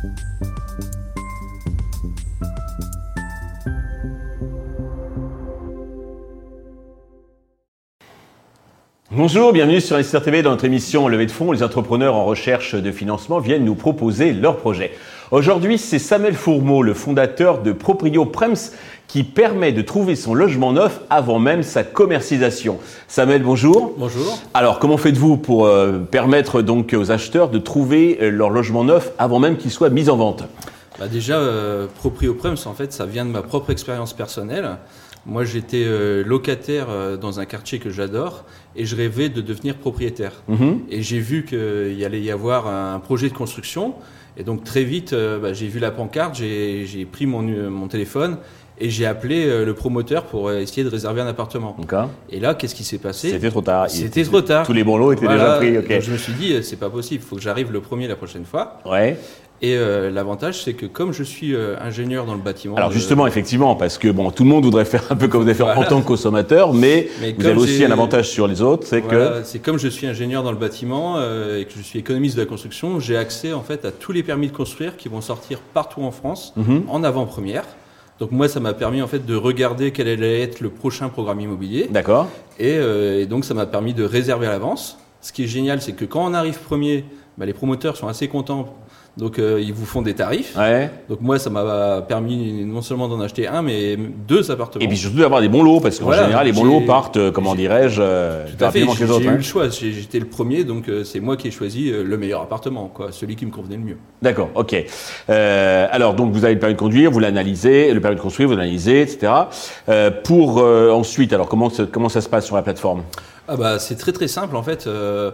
Thank you. Bonjour, bienvenue sur Investir TV dans notre émission Levée de fonds. Les entrepreneurs en recherche de financement viennent nous proposer leurs projets. Aujourd'hui, c'est Samuel Fourmeau, le fondateur de Proprio Prems, qui permet de trouver son logement neuf avant même sa commercialisation. Samuel, bonjour. Bonjour. Alors, comment faites-vous pour euh, permettre donc aux acheteurs de trouver euh, leur logement neuf avant même qu'il soit mis en vente? Bah Déjà, euh, Proprio Prems, en fait, ça vient de ma propre expérience personnelle. Moi, j'étais euh, locataire euh, dans un quartier que j'adore et je rêvais de devenir propriétaire. Mhm. Et j'ai vu qu'il allait y avoir un projet de construction. Et donc, très vite, euh, bah, j'ai vu la pancarte, j'ai pris mon, mon téléphone et j'ai appelé euh, le promoteur pour euh, essayer de réserver un appartement. Et là, qu'est-ce qui s'est passé? C'était trop tard. C'était était- trop tard. Tous les bons lots étaient Voilà. déjà pris. Donc, Ok. je me suis dit, euh, c'est pas possible, il faut que j'arrive le premier la prochaine fois. Ouais. Et euh, l'avantage, c'est que comme je suis euh, ingénieur dans le bâtiment. Alors de- justement, effectivement, parce que bon, tout le monde voudrait faire un peu comme vous avez fait en tant que consommateur, mais, Mais vous avez aussi un avantage sur les autres, c'est Voilà, c'est comme je suis ingénieur dans le bâtiment euh, et que je suis économiste de la construction, j'ai accès en fait à tous les permis de construire qui vont sortir partout en France que. Mhm. en avant-première. Donc moi, ça m'a permis en fait de regarder quel allait être le prochain programme immobilier D'accord. et, euh, et donc ça m'a permis de réserver à l'avance. Ce qui est génial, c'est que quand on arrive premier, bah, les promoteurs sont assez contents, donc euh, ils vous font des tarifs. Ouais. Donc moi, ça m'a permis non seulement d'en acheter un, mais deux appartements. Et puis surtout d'avoir des bons lots, parce qu'en Voilà, général, les bons lots partent, euh, comment dirais-je, euh, Tout à fait, j'ai les autres. j'ai eu hein. le choix. J'étais le premier, donc euh, c'est moi qui ai choisi le meilleur appartement, quoi, celui qui me convenait le mieux. D'accord, ok. Alors, donc, vous avez le permis de conduire, vous l'analysez, le permis de construire, vous l'analysez, etc. Pour ensuite, alors, comment, ça- comment ça se passe sur la plateforme? Ah bah c'est très très simple en fait. Euh,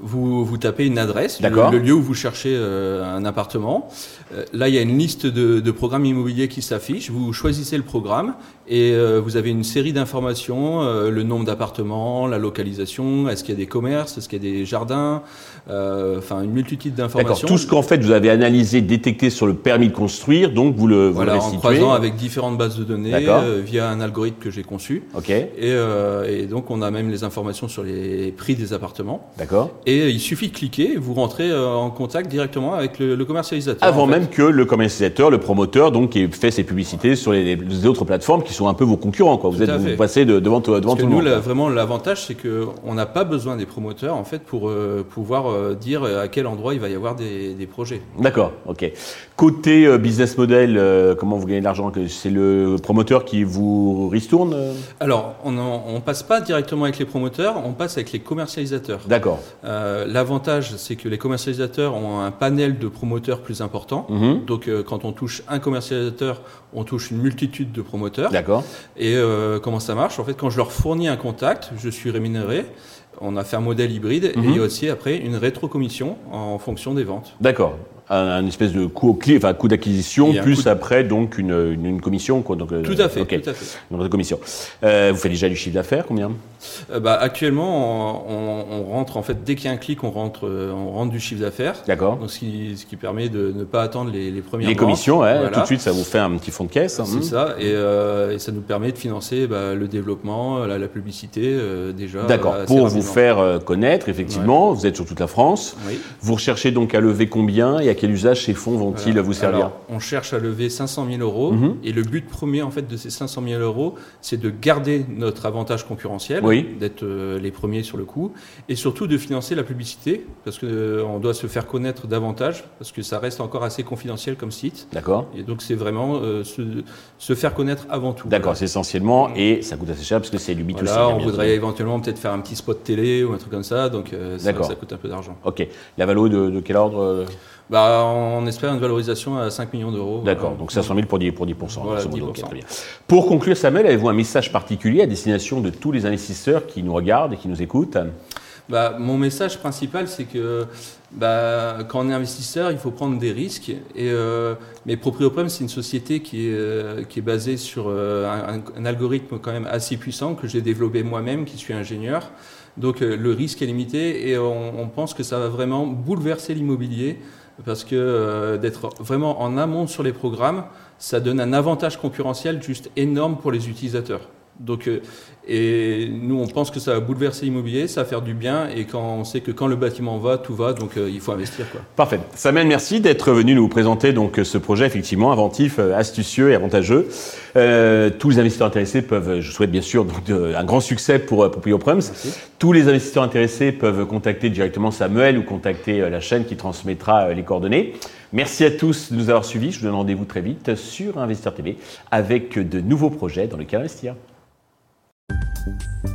vous, vous tapez une adresse, le, le lieu où vous cherchez euh, un appartement. Euh, là il y a une liste de, de programmes immobiliers qui s'affiche. Vous choisissez le programme et vous avez une série d'informations, le nombre d'appartements, la localisation, est-ce qu'il y a des commerces, est-ce qu'il y a des jardins, enfin une multitude d'informations. tout ce qu'en fait vous avez analysé, détecté sur le permis de construire, donc vous le, vous Voilà, le en croisant avec différentes bases de données via un algorithme que j'ai conçu. Ok, Et, et donc on a même les informations sur les prix des appartements. d'accord. Et il suffit de cliquer, vous rentrez euh, en contact directement avec le, le commercialisateur. Avant en fait. même que le commercialisateur, le promoteur, donc, qui fait ses publicités sur les, les autres plateformes qui sont un peu vos concurrents, quoi. Vous êtes, vous passez de- devant, devant Parce que tout le nous, monde. quoi. vraiment, l'avantage, c'est que on n'a pas besoin des promoteurs, en fait, pour euh, pouvoir euh, dire à quel endroit il va y avoir des, des projets. D'accord, ok. Côté euh, business model, comment vous gagnez de l'argent? C'est le promoteur qui vous ristourne Alors, on ne passe pas directement avec les promoteurs, on passe avec les commercialisateurs. D'accord. Euh, L'avantage, c'est que les commercialisateurs ont un panel de promoteurs plus important. Mhm. Donc, euh, quand on touche un commercialisateur, on touche une multitude de promoteurs. D'accord. Et euh, comment ça marche? En fait, quand je leur fournis un contact, je suis rémunéré. On a fait un modèle hybride et Mhm. il y a aussi après une rétrocommission en fonction des ventes. D'accord. Un, un espèce de coût au clé, enfin coût d'acquisition, plus coût après donc une, une, une commission, quoi. Donc, Tout à fait, ok. tout à fait. Une commission. Euh, vous faites déjà du chiffre d'affaires, combien? Bah, actuellement, on, on rentre en fait dès qu'il y a un clic, on rentre, euh, on rentre du chiffre d'affaires. D'accord. Donc, ce qui, ce qui permet de ne pas attendre les, les premières Les commissions, ouais, Voilà. tout de suite, ça vous fait un petit fonds de caisse. hein. C'est ça, et, euh, et ça nous permet de financer bah, le développement, la, la publicité euh, déjà. D'accord. Pour vous faire euh, connaître, effectivement, vous êtes sur toute la France. Oui. Vous recherchez donc à lever combien et à quel usage ces fonds vont-ils vous servir Alors, On cherche à lever 500 000 euros Mhm. et le but premier en fait de ces 500 000 euros, c'est de garder notre avantage concurrentiel, Oui. D'être euh, les premiers sur le coup, et surtout de financer la publicité parce que euh, doit se faire connaître davantage parce que ça reste encore assez confidentiel comme site. D'accord. Et donc c'est vraiment euh, se, se faire connaître avant tout. D'accord, Voilà. c'est essentiellement, et ça coûte assez cher parce que c'est du B2C. Voilà, hein, on voudrait éventuellement peut-être faire un petit spot télé ou un truc comme ça, donc euh, ça, coûte un peu d'argent. Ok. La valo de, de quel ordre Bah, on espère une valorisation à 5 millions d'euros. D'accord, Voilà. donc 500 000 pour 10%. Pour 10%, Voilà, grosso modo. Ok, 10%. très bien. Pour conclure, Samuel, avez-vous un message particulier à destination de tous les investisseurs qui nous regardent et qui nous écoutent? Bah, mon message principal, c'est que bah, quand on est investisseur, il faut prendre des risques. Et, euh, mais ProprioPrem, c'est une société qui est, euh, basée sur euh, un, algorithme quand même assez puissant que j'ai développé moi-même, qui suis ingénieur. Donc le risque est limité et on, pense que ça va vraiment bouleverser l'immobilier parce que d'être vraiment en amont sur les programmes, ça donne un avantage concurrentiel juste énorme pour les utilisateurs. Donc, euh, et nous, on pense que ça va bouleverser l'immobilier, ça va faire du bien, et quand on sait que quand le bâtiment va, tout va, donc euh, il faut investir. Quoi. Parfait. Samuel, merci d'être venu nous présenter donc ce projet effectivement inventif, euh, astucieux et avantageux. Euh, tous les investisseurs intéressés peuvent, je souhaite bien sûr donc, de, un grand succès pour Proprio Proms. Tous les investisseurs intéressés peuvent contacter directement Samuel ou contacter la chaîne qui transmettra les coordonnées. Merci à tous de nous avoir suivis. Je vous donne rendez-vous très vite sur Investisseur TV avec de nouveaux projets dans lesquels investir. you